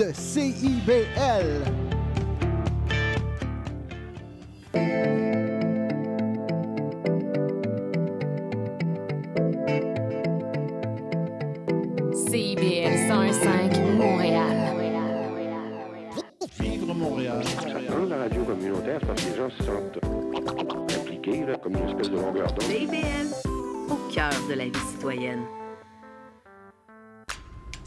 de CIBL. CIBL 105 Montréal. Vivre Montréal. Dans la radio communautaire, parce que les gens se sentent impliqués, là, comme une espèce de longueur d'onde. CIBL, au cœur de la vie citoyenne.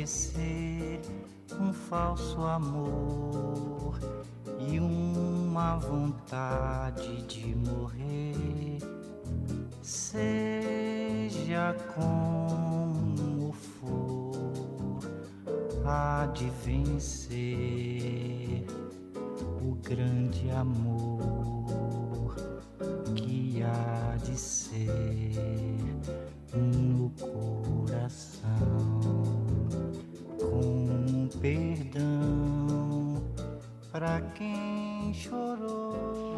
Esquecer um falso amor e uma vontade de morrer. Seja como for, há de vencer o grande amor para quem chorou.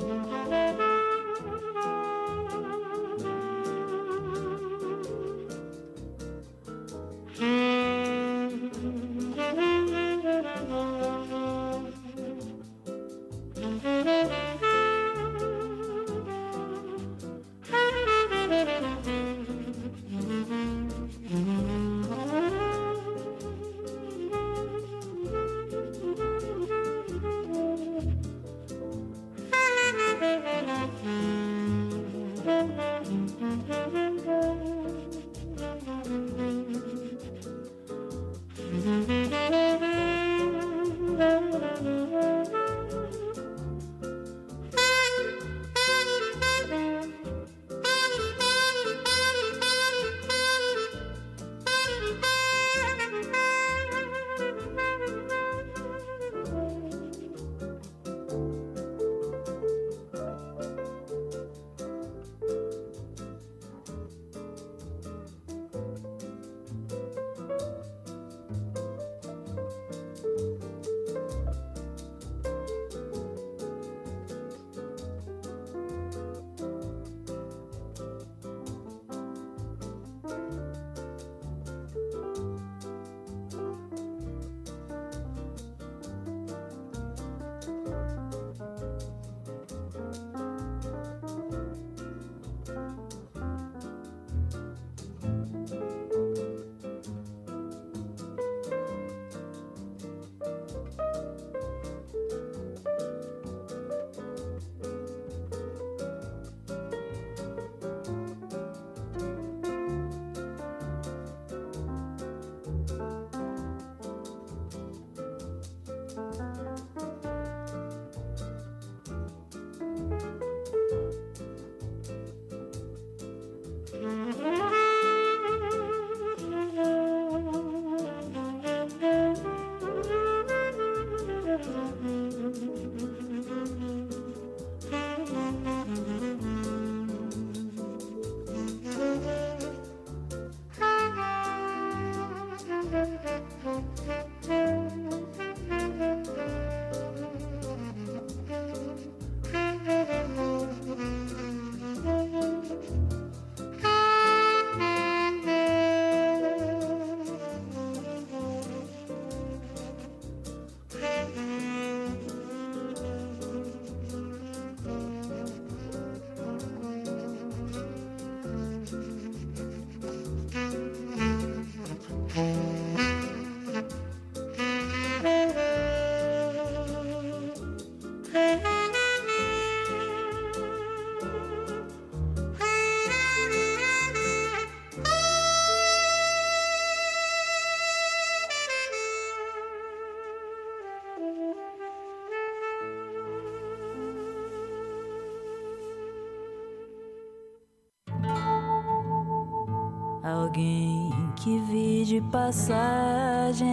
alguém que vi de passagem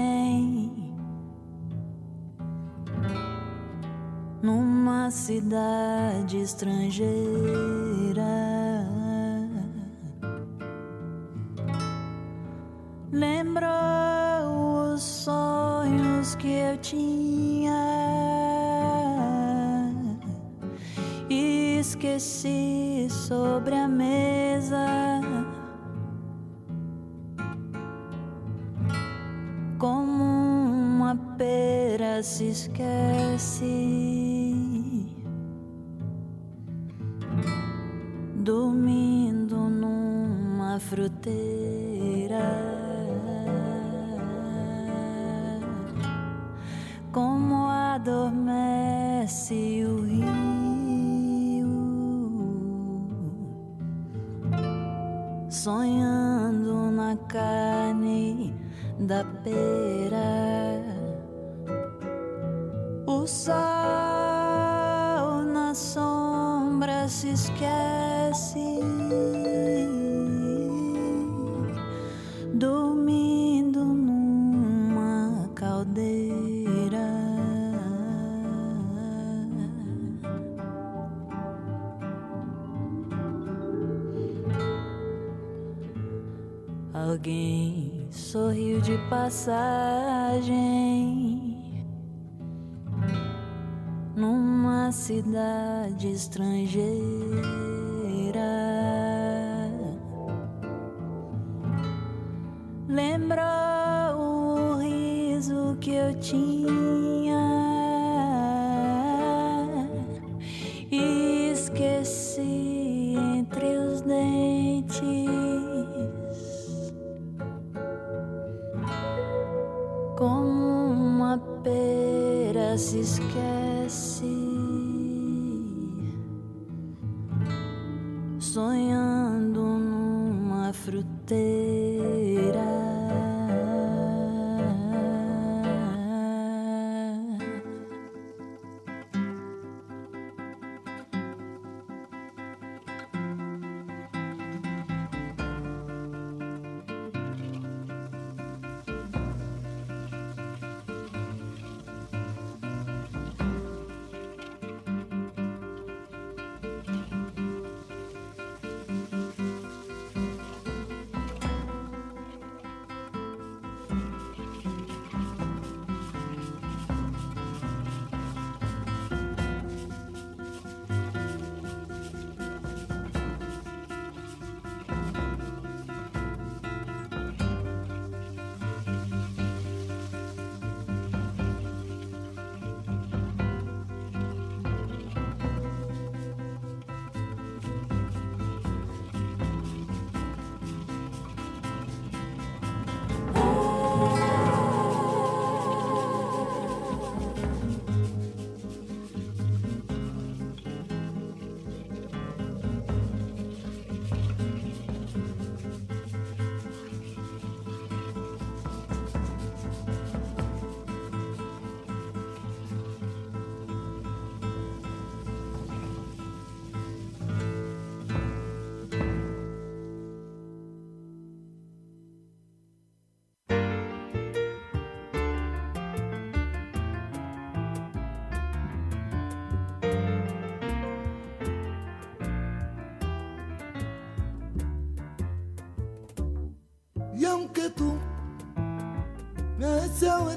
numa cidade estrangeira. Lembrou os sonhos que eu tinha e esqueci sobre a mesa. se esquece. de passagem.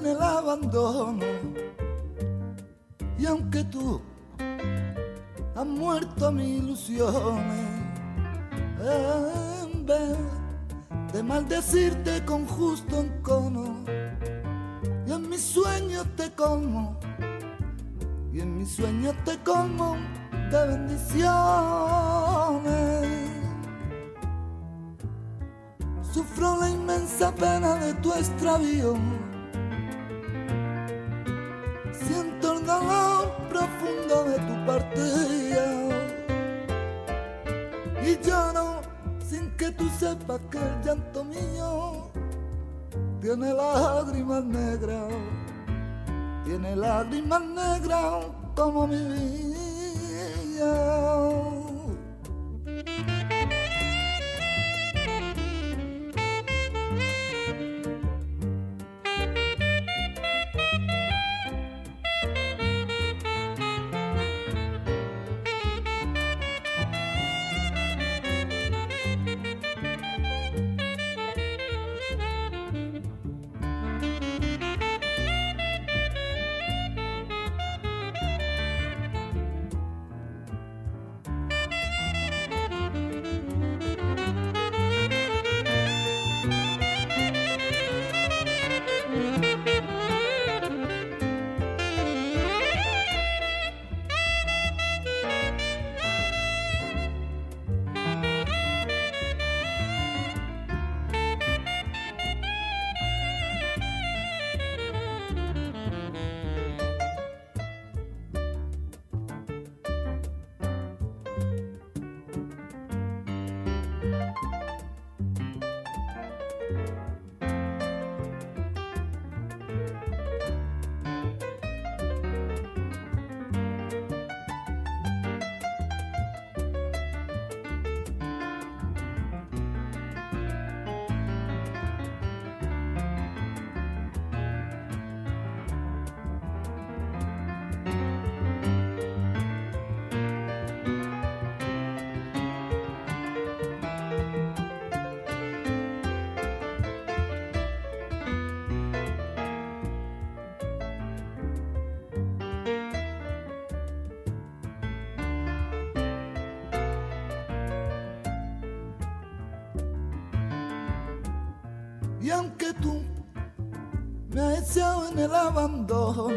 En el abandono. Y aunque tú has muerto mis ilusiones, en vez de maldecirte con justo encono, y en mis sueños te colmo, y en mis sueños te colmo de bendiciones. Sufro la inmensa pena de tu extravío. Partida. Y lloro sin que tú sepas que el llanto mío tiene lágrimas negras. Tiene lágrimas negras como mi vida. Me has deseado en el abandono,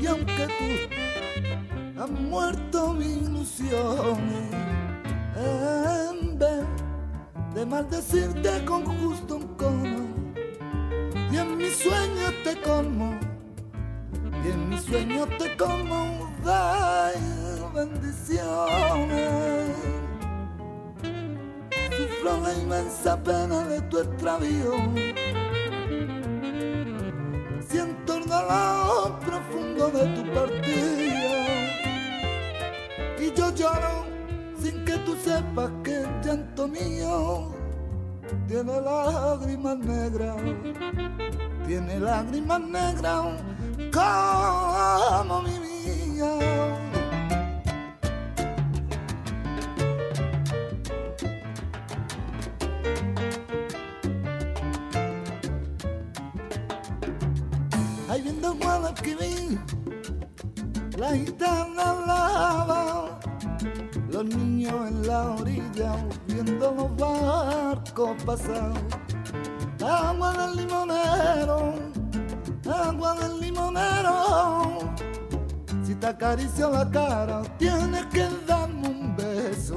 y aunque tú has muerto tu extravío. Siento el dolor profundo de tu partida. Y yo lloro sin que tú sepas que el llanto mío tiene lágrimas negras. Tiene lágrimas negras los niños en la orilla viendo los barcos pasar. Agua del limonero, agua del limonero. Si te acaricio la cara, tienes que darme un beso.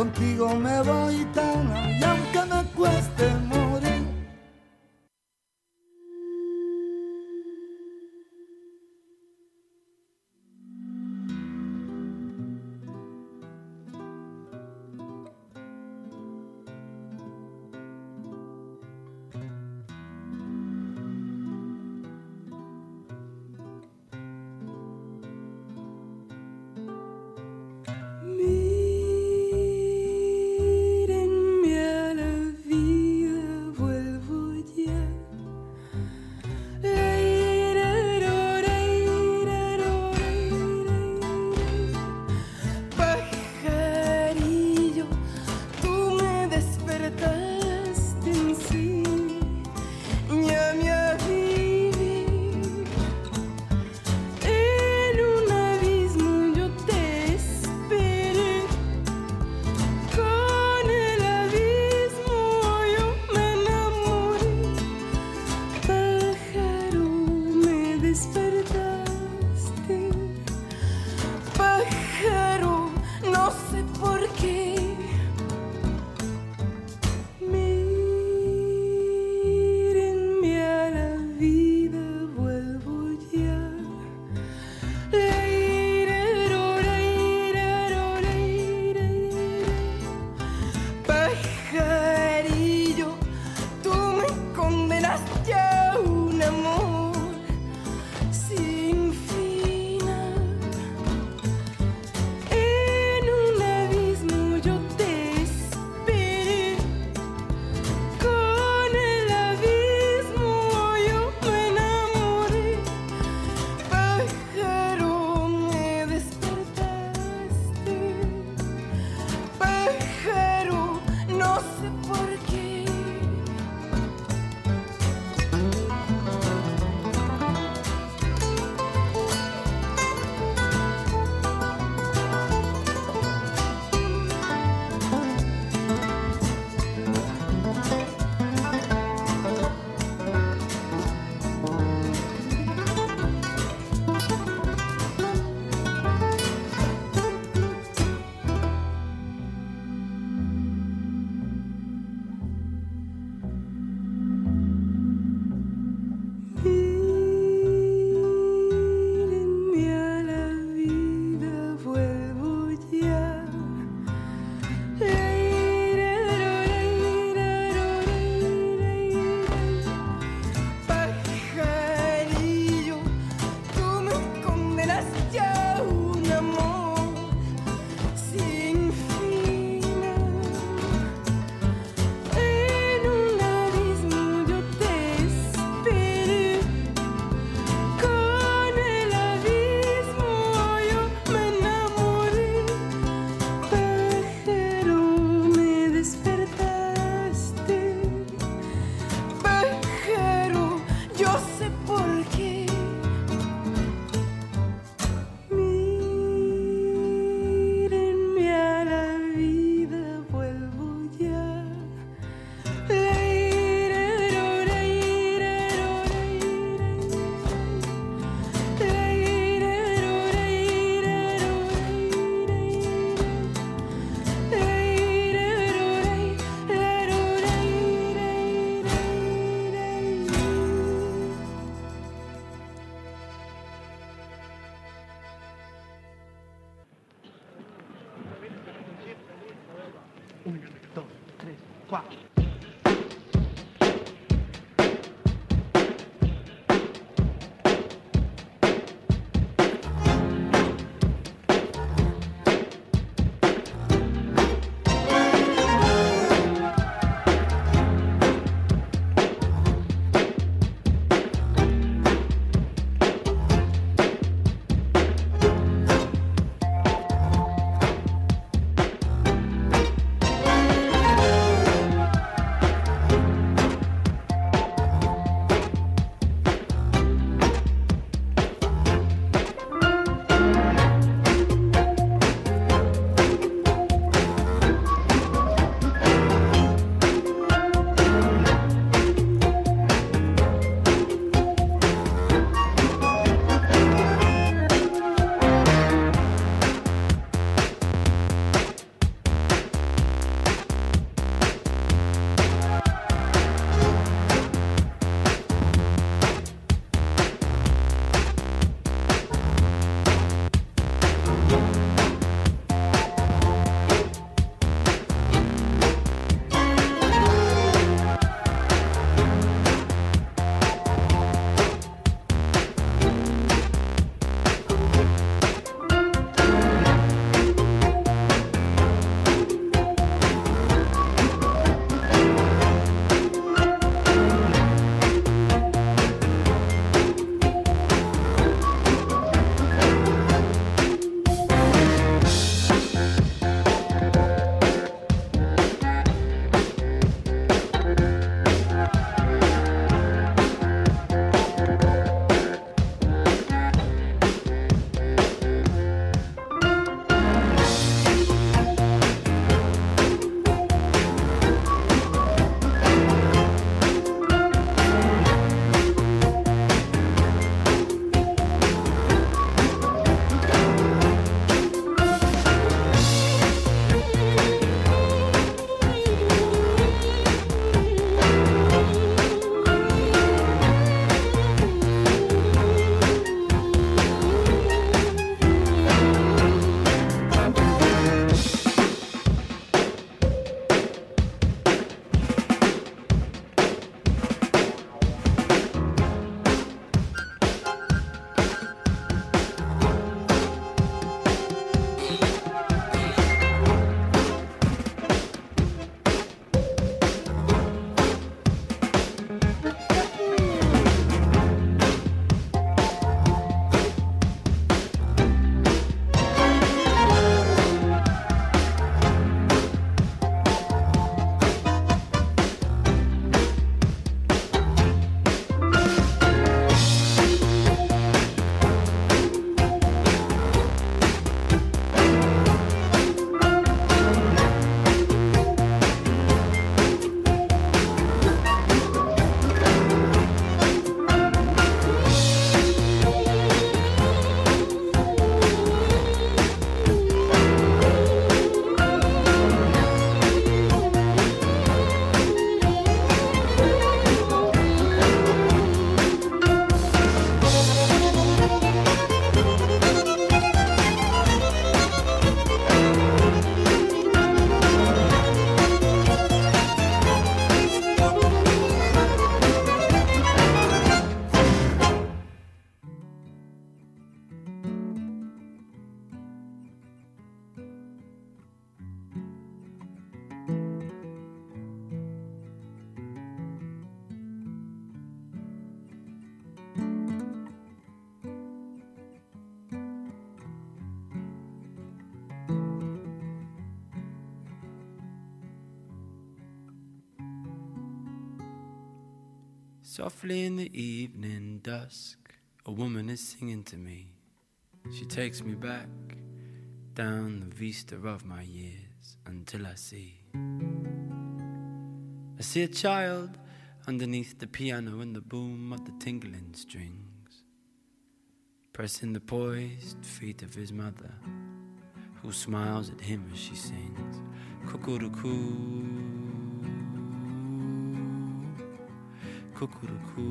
contigo me voy tan y aunque me cueste morir. Softly in the evening dusk, a woman is singing to me. She takes me back down the vista of my years until I see. I see a child underneath the piano and the boom of the tingling strings, pressing the poised feet of his mother, who smiles at him as she sings. Cuckoo-cuckoo, Kukuruku.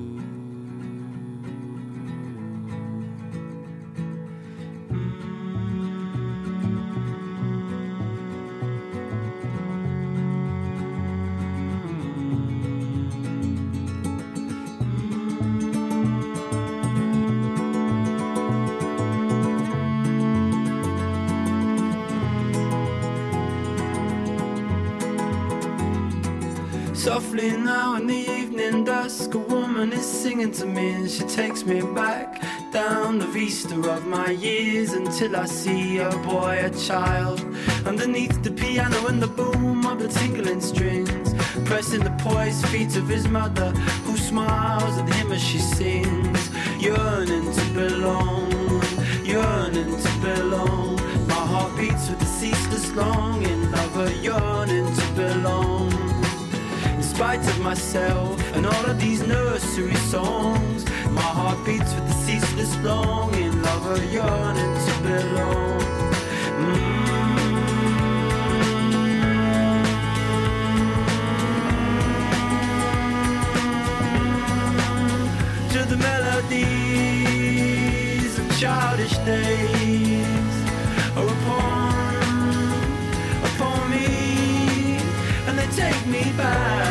Singing to me, and she takes me back down the vista of my years until I see a boy, a child, underneath the piano and the boom of the tingling strings, pressing the poised feet of his mother, who smiles at him as she sings, yearning to belong, yearning to belong. My heart beats with a ceaseless longing a yearning to belong. In spite of myself and all of these nursery songs. My heart beats with the ceaseless longing lover yearning to belong. Mm. To the melodies of childish days are upon, upon me and they take me back,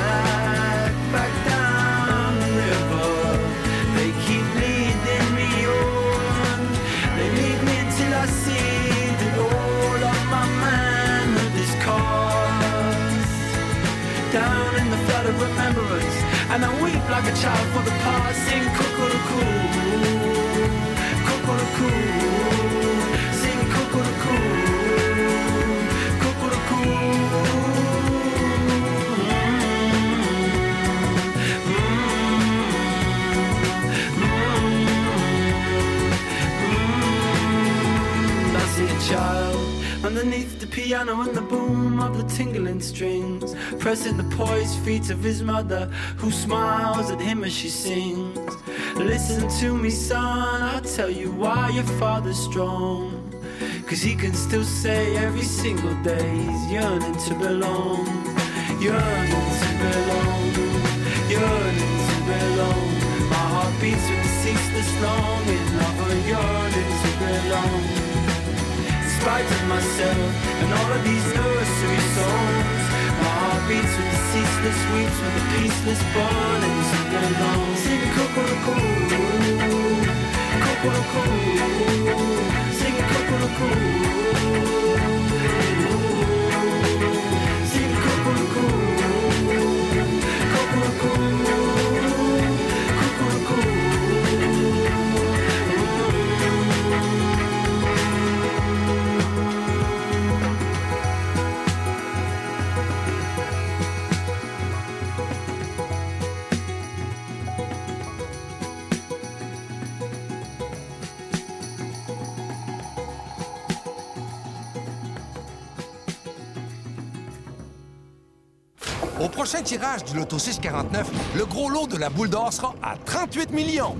And I weep like a child for the past. Sing cuckoo-cuckoo, cuckoo-cuckoo, sing cuckoo-cuckoo, I underneath the piano and the boom of the tingling strings, pressing the poised feet of his mother, who smiles at him as she sings. Listen to me, son, I'll tell you why your father's strong. Cause he can still say every single day he's yearning to belong, yearning to belong, yearning to belong. My heart beats with ceaseless longing a yearning to belong spite of myself and all of these nursery songs. My heart beats with the ceaseless weeps, with the peaceless born and singing along. Singing Kokoroko, Kokoroko, singing Kokoroko. Singing Kokoroko, Kokoroko. Au prochain tirage du Loto 649, le gros lot de la boule d'or sera à 38 millions.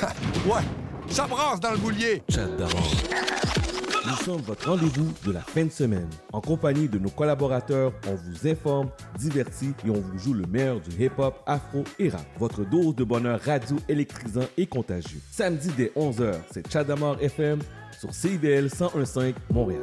ouais, ça brasse dans le boulier. J'adore. Nous sommes votre rendez-vous de la fin de semaine. En compagnie de nos collaborateurs, on vous informe, divertit et on vous joue le meilleur du hip-hop, afro et rap. Votre dose de bonheur radio électrisant et contagieux. Samedi dès 11h, c'est Chadamar FM sur CIBL 1015 Montréal.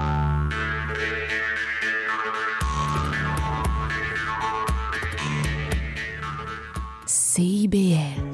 CIBL.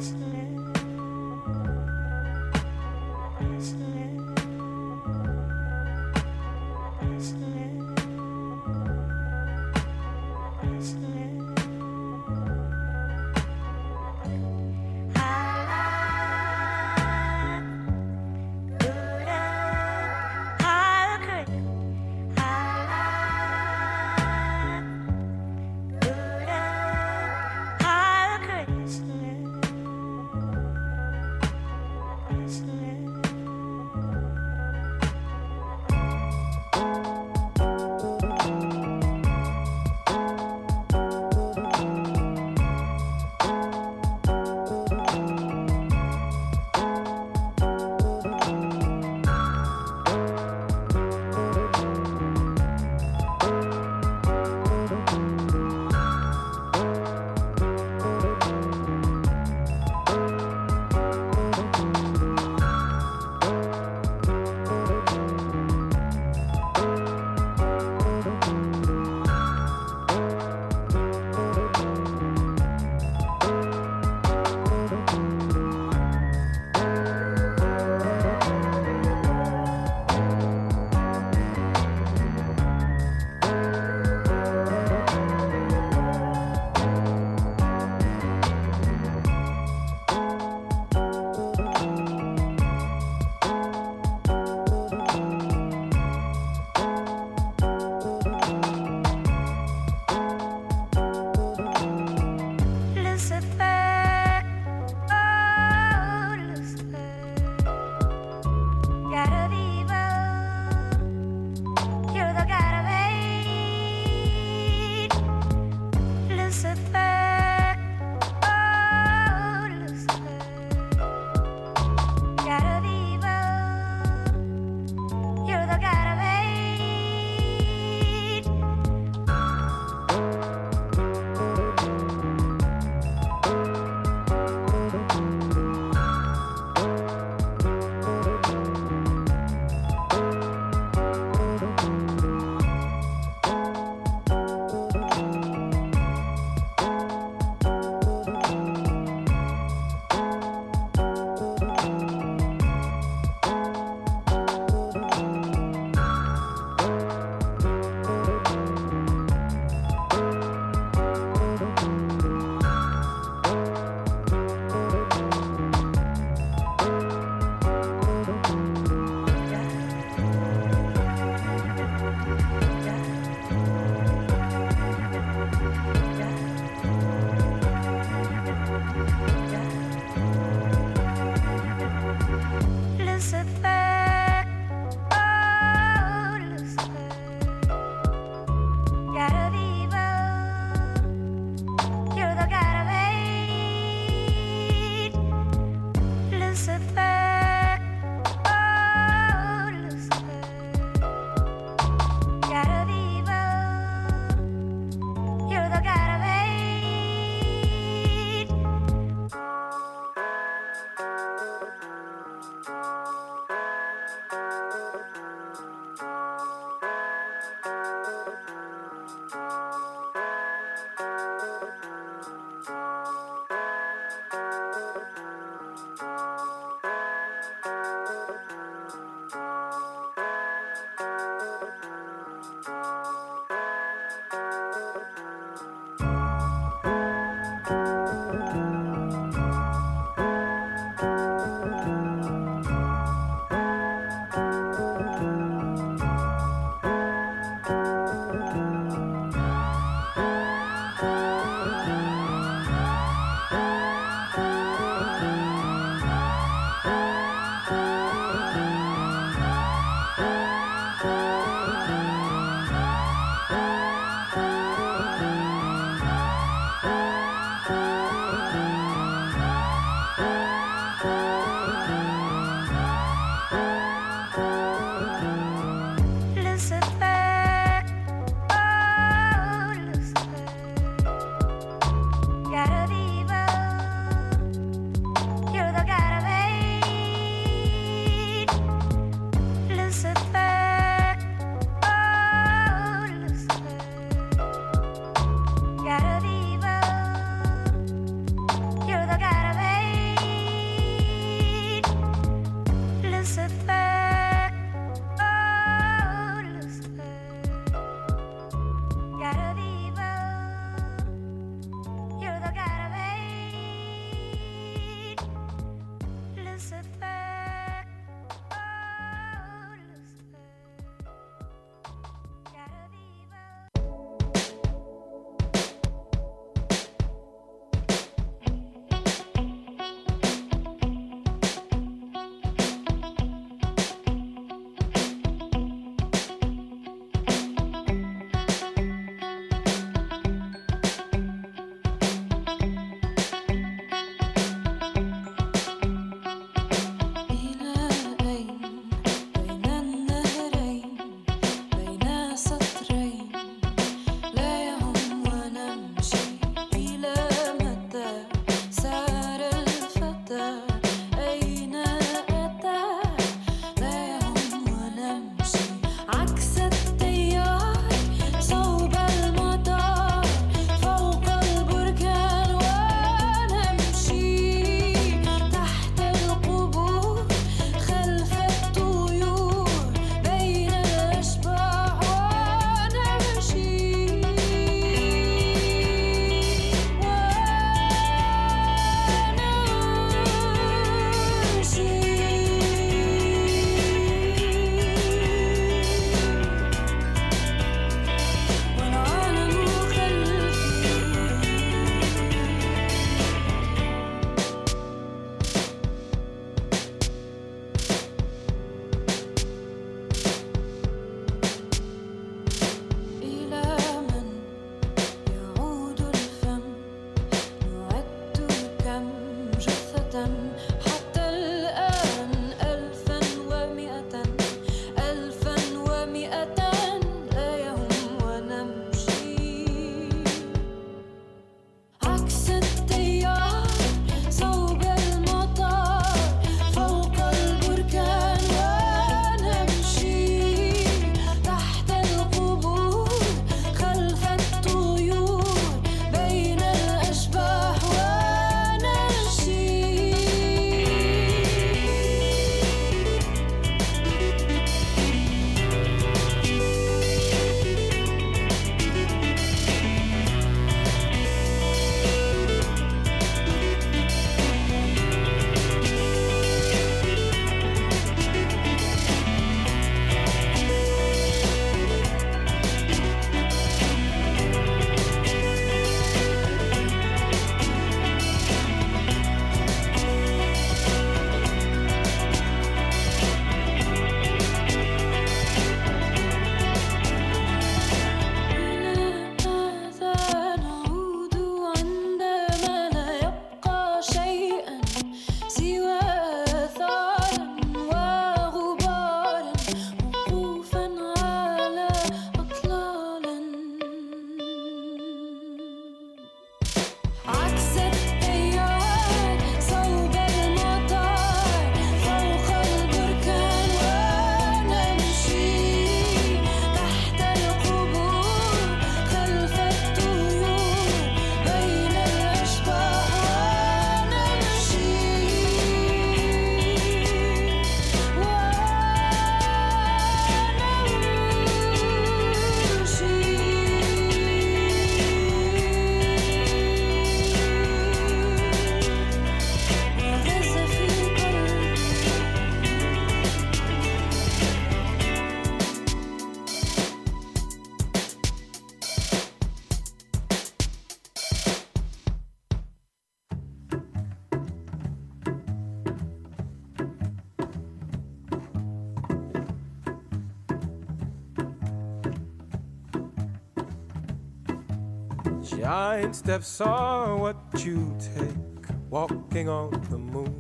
nine steps are what you take walking on the moon.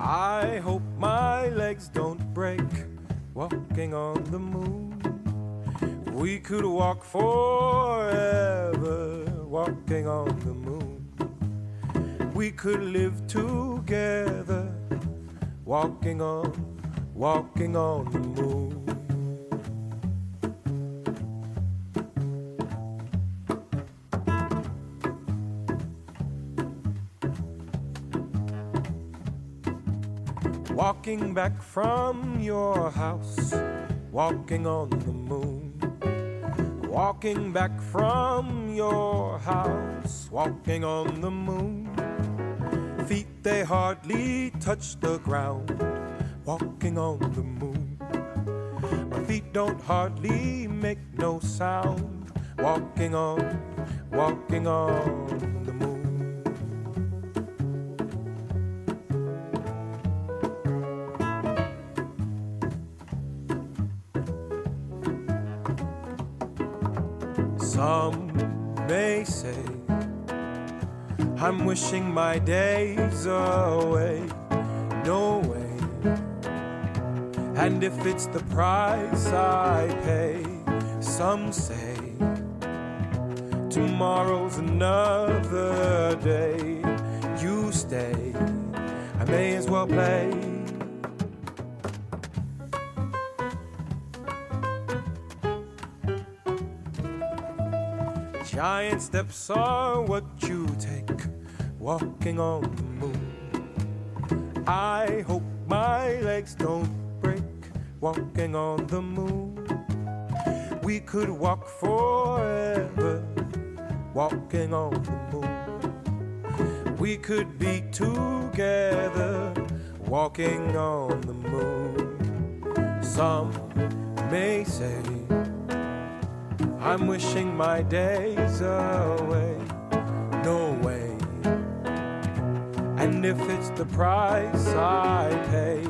I hope my legs don't break walking on the moon. We could walk forever walking on the moon. We could live together walking on, walking on the moon. Back from your house, walking on the moon. Walking back from your house, walking on the moon. Feet they hardly touch the ground, walking on the moon. My feet don't hardly make no sound, walking on, walking on I'm wishing my days away. No way. And if it's the price I pay, some say tomorrow's another day. You stay, I may as well play. Giant steps are what you take walking on the moon. I hope my legs don't break walking on the moon. We could walk forever walking on the moon. We could be together walking on the moon. Some may say I'm wishing my days away. And if it's the price I pay,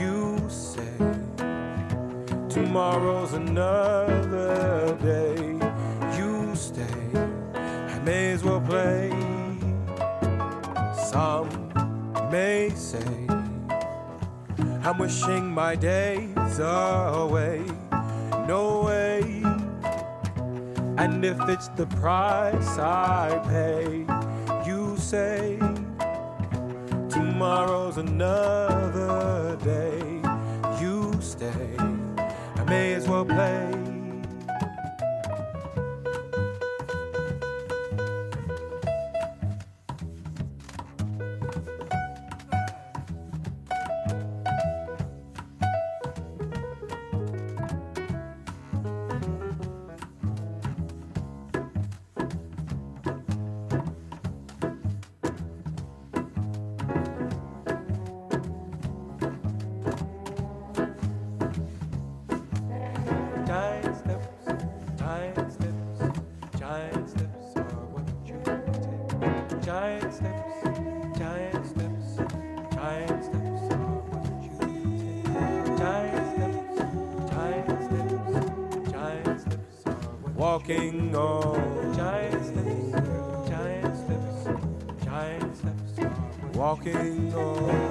you say tomorrow's another day. You stay, I may as well play. Some may say I'm wishing my days away. No way. And if it's the price I pay, you say tomorrow's another day. You stay, I may as well play. Walking on. Giant steps, giant steps, giant steps walking on.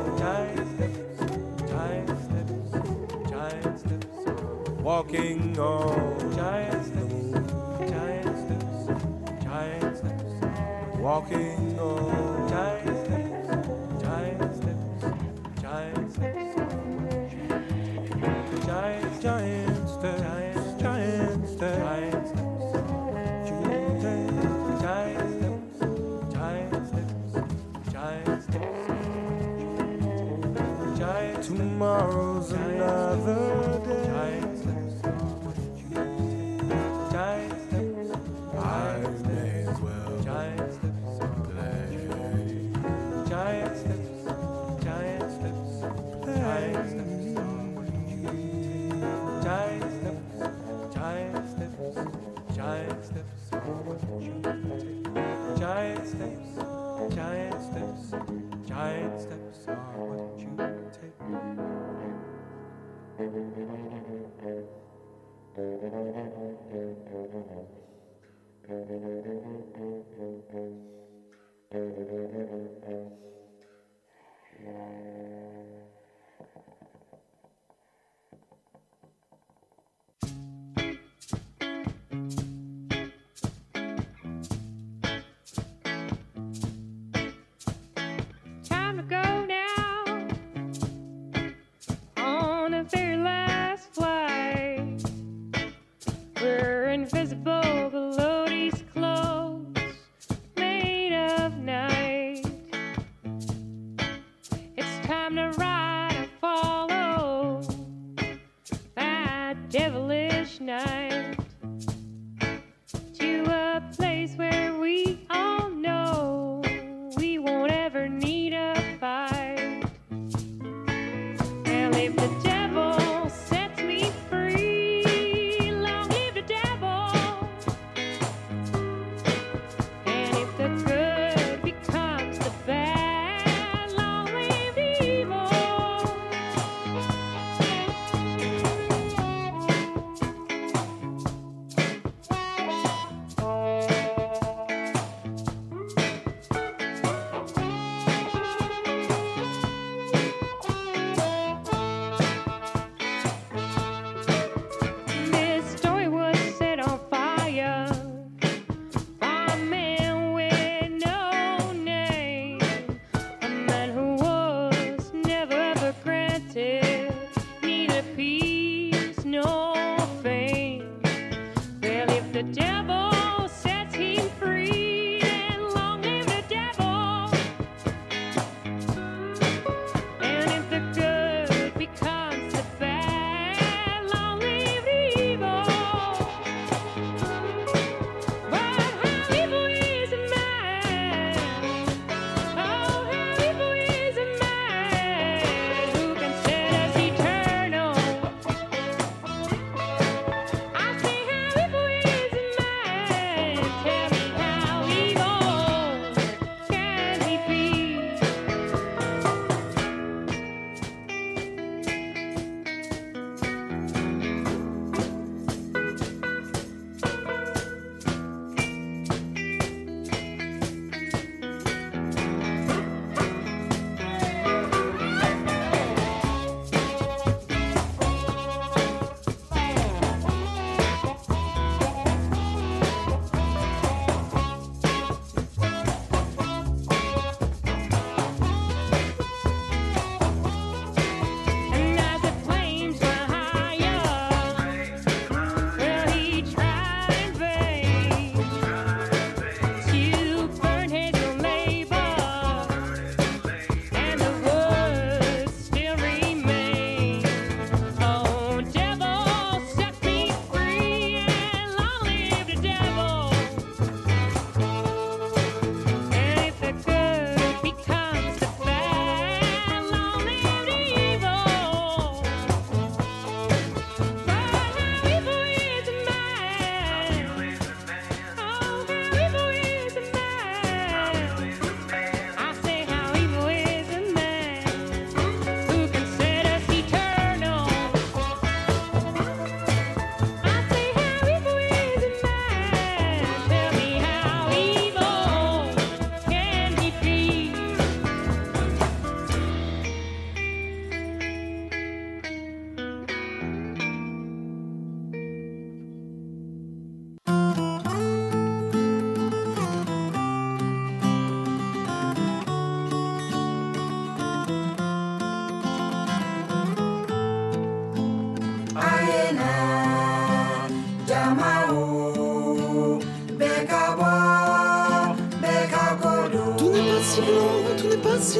si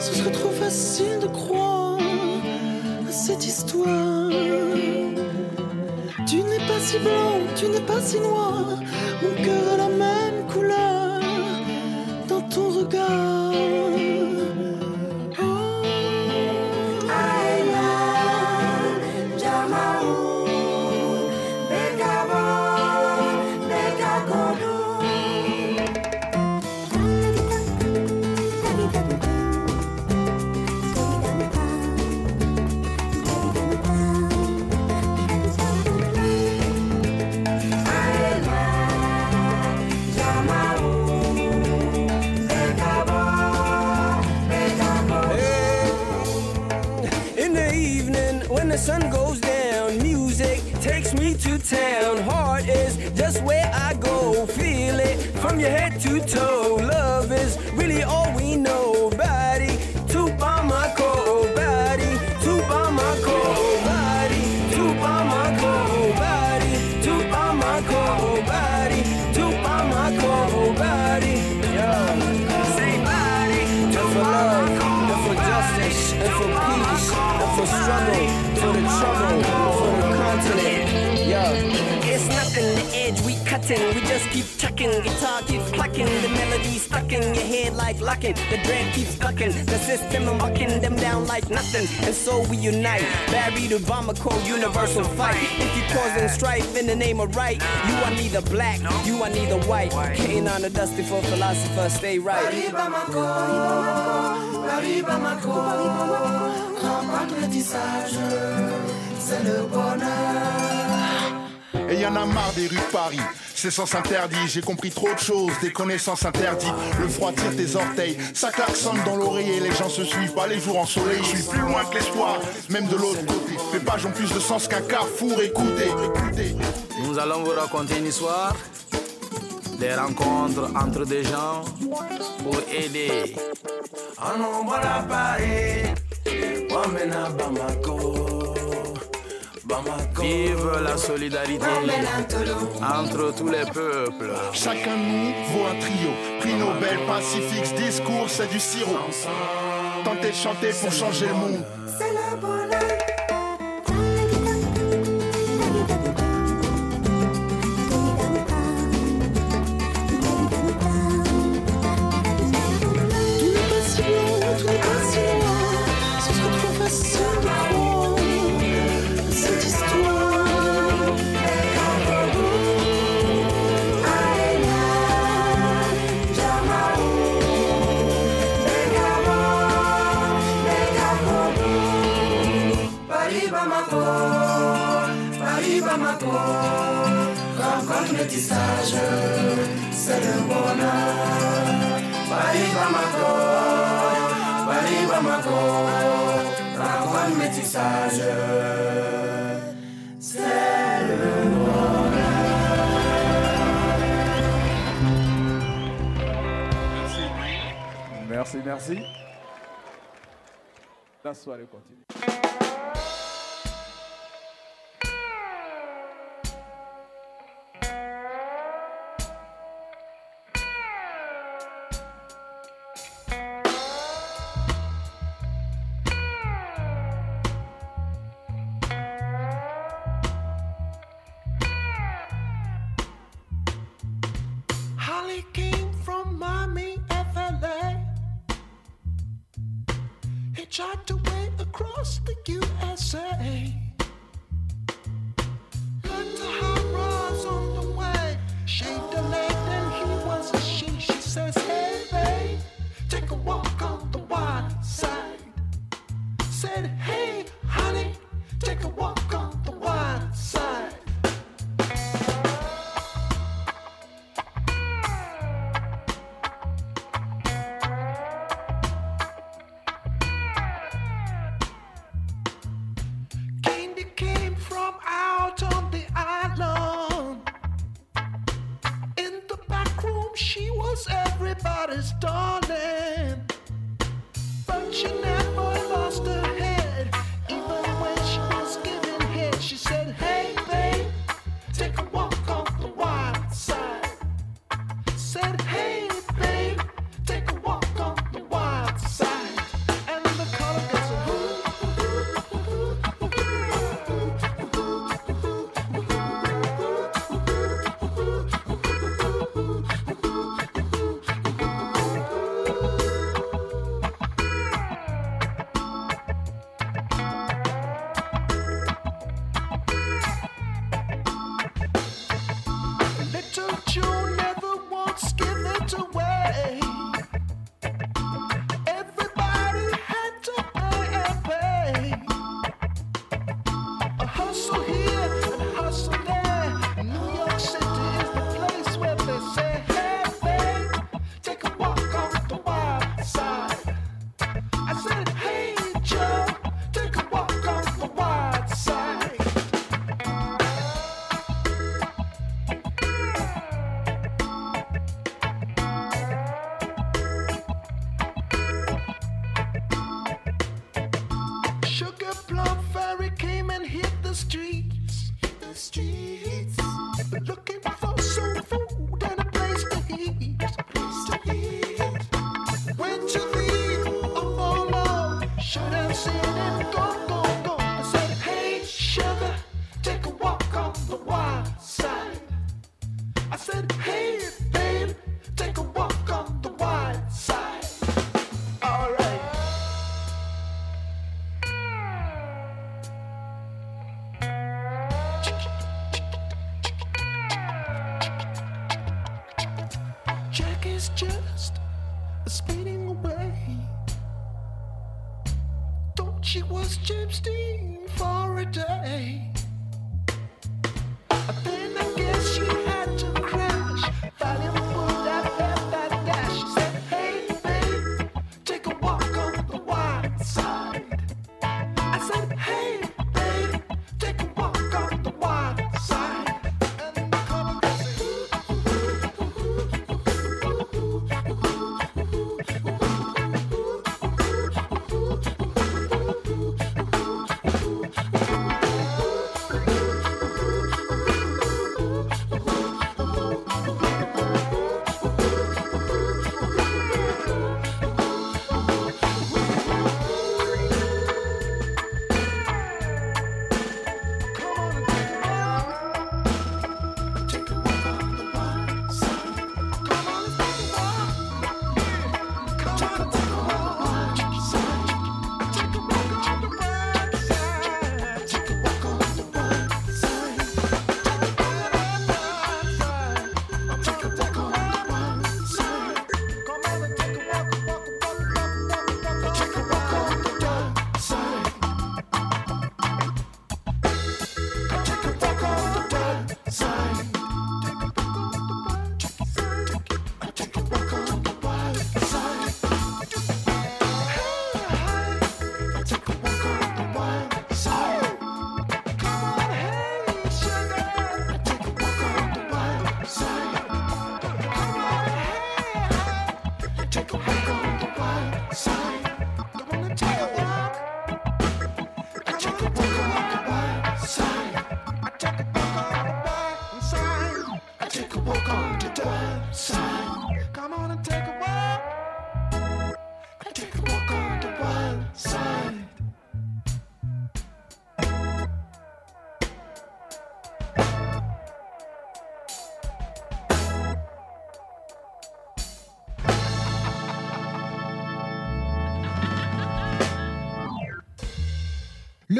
ce serait trop facile de croire à cette histoire. Tu n'es pas si blanc, tu n'es pas si noir, mon cœur a la même couleur dans ton regard. Cutting. We just keep chucking, guitar keeps plucking, the melody stuck in your head like locking. The dread keeps ducking, the system and bucking them down like nothing. And so we unite, Barry to Bamako, universal fight. If you causing strife in the name of right, you are neither black, you are neither white. Cane on the dusty for philosopher, stay right. Paris Bamako, Paris Bamako, grand c'est le bonheur. Et y en a marre des rues de Paris. C'est sens interdit, j'ai compris trop de choses, des connaissances interdites. Le froid tire tes orteils, ça klaxonne dans l'oreiller, les gens se suivent pas les jours ensoleillés. Je suis plus loin que l'espoir, même de l'autre côté. Mes pages ont plus de sens qu'un carrefour, écoutez, écoutez. Nous allons vous raconter une histoire des rencontres entre des gens pour aider. Bamako. Bamako. Vive la solidarité entre tous les peuples. Chacun de nous vaut un trio. Prix Nobel, Pacifix, discours, c'est du sirop. Tentez de chanter pour changer le monde. Bamako, rencontre métissage, c'est le bonheur. Paris Bamako, Paris Bamako, rencontre métissage, c'est le Merci, merci. La soirée continue.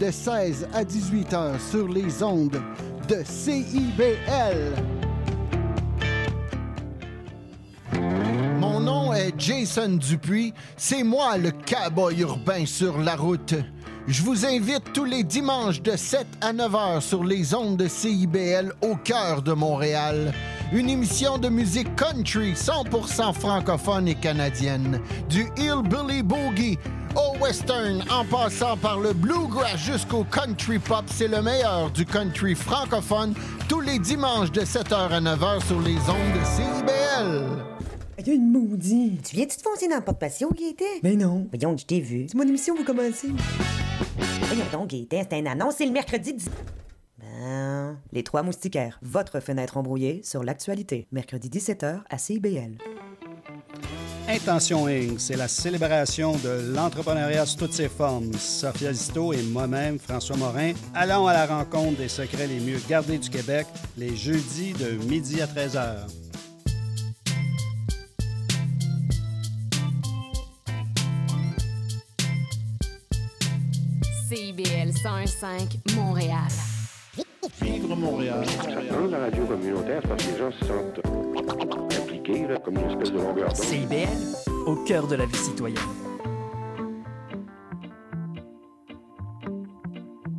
de 16 à 18 heures sur les ondes de CIBL. Mon nom est Jason Dupuis. C'est moi le cowboy urbain sur la route. Je vous invite tous les dimanches de 7 à 9 heures sur les ondes de CIBL au cœur de Montréal. Une émission de musique country 100% francophone et canadienne. Du hillbilly boogie au western en passant par le bluegrass jusqu'au country pop, c'est le meilleur du country francophone tous les dimanches de 7h à 9h sur les ondes de CIBL. Il y a une maudite. Tu viens-tu te foncer dans le porte-patio, Gaëtan? Mais non. Voyons, je t'ai vu. C'est mon émission, vous commencez. Voyons donc, Gaëtan, c'est un annonce, c'est le mercredi 10... Ben, Les Trois Moustiquaires, votre fenêtre embrouillée sur l'actualité. Mercredi 17h à CIBL. Intention Inc., c'est la célébration de l'entrepreneuriat sous toutes ses formes. Sophia Zito et moi-même, François Morin, allons à la rencontre des secrets les mieux gardés du Québec les jeudis de midi à 13h. CIBL 101.5 Montréal. Vivre Montréal. Dans la radio communautaire, parce que les gens se sentent d'onde. CIBL, au cœur de la vie citoyenne.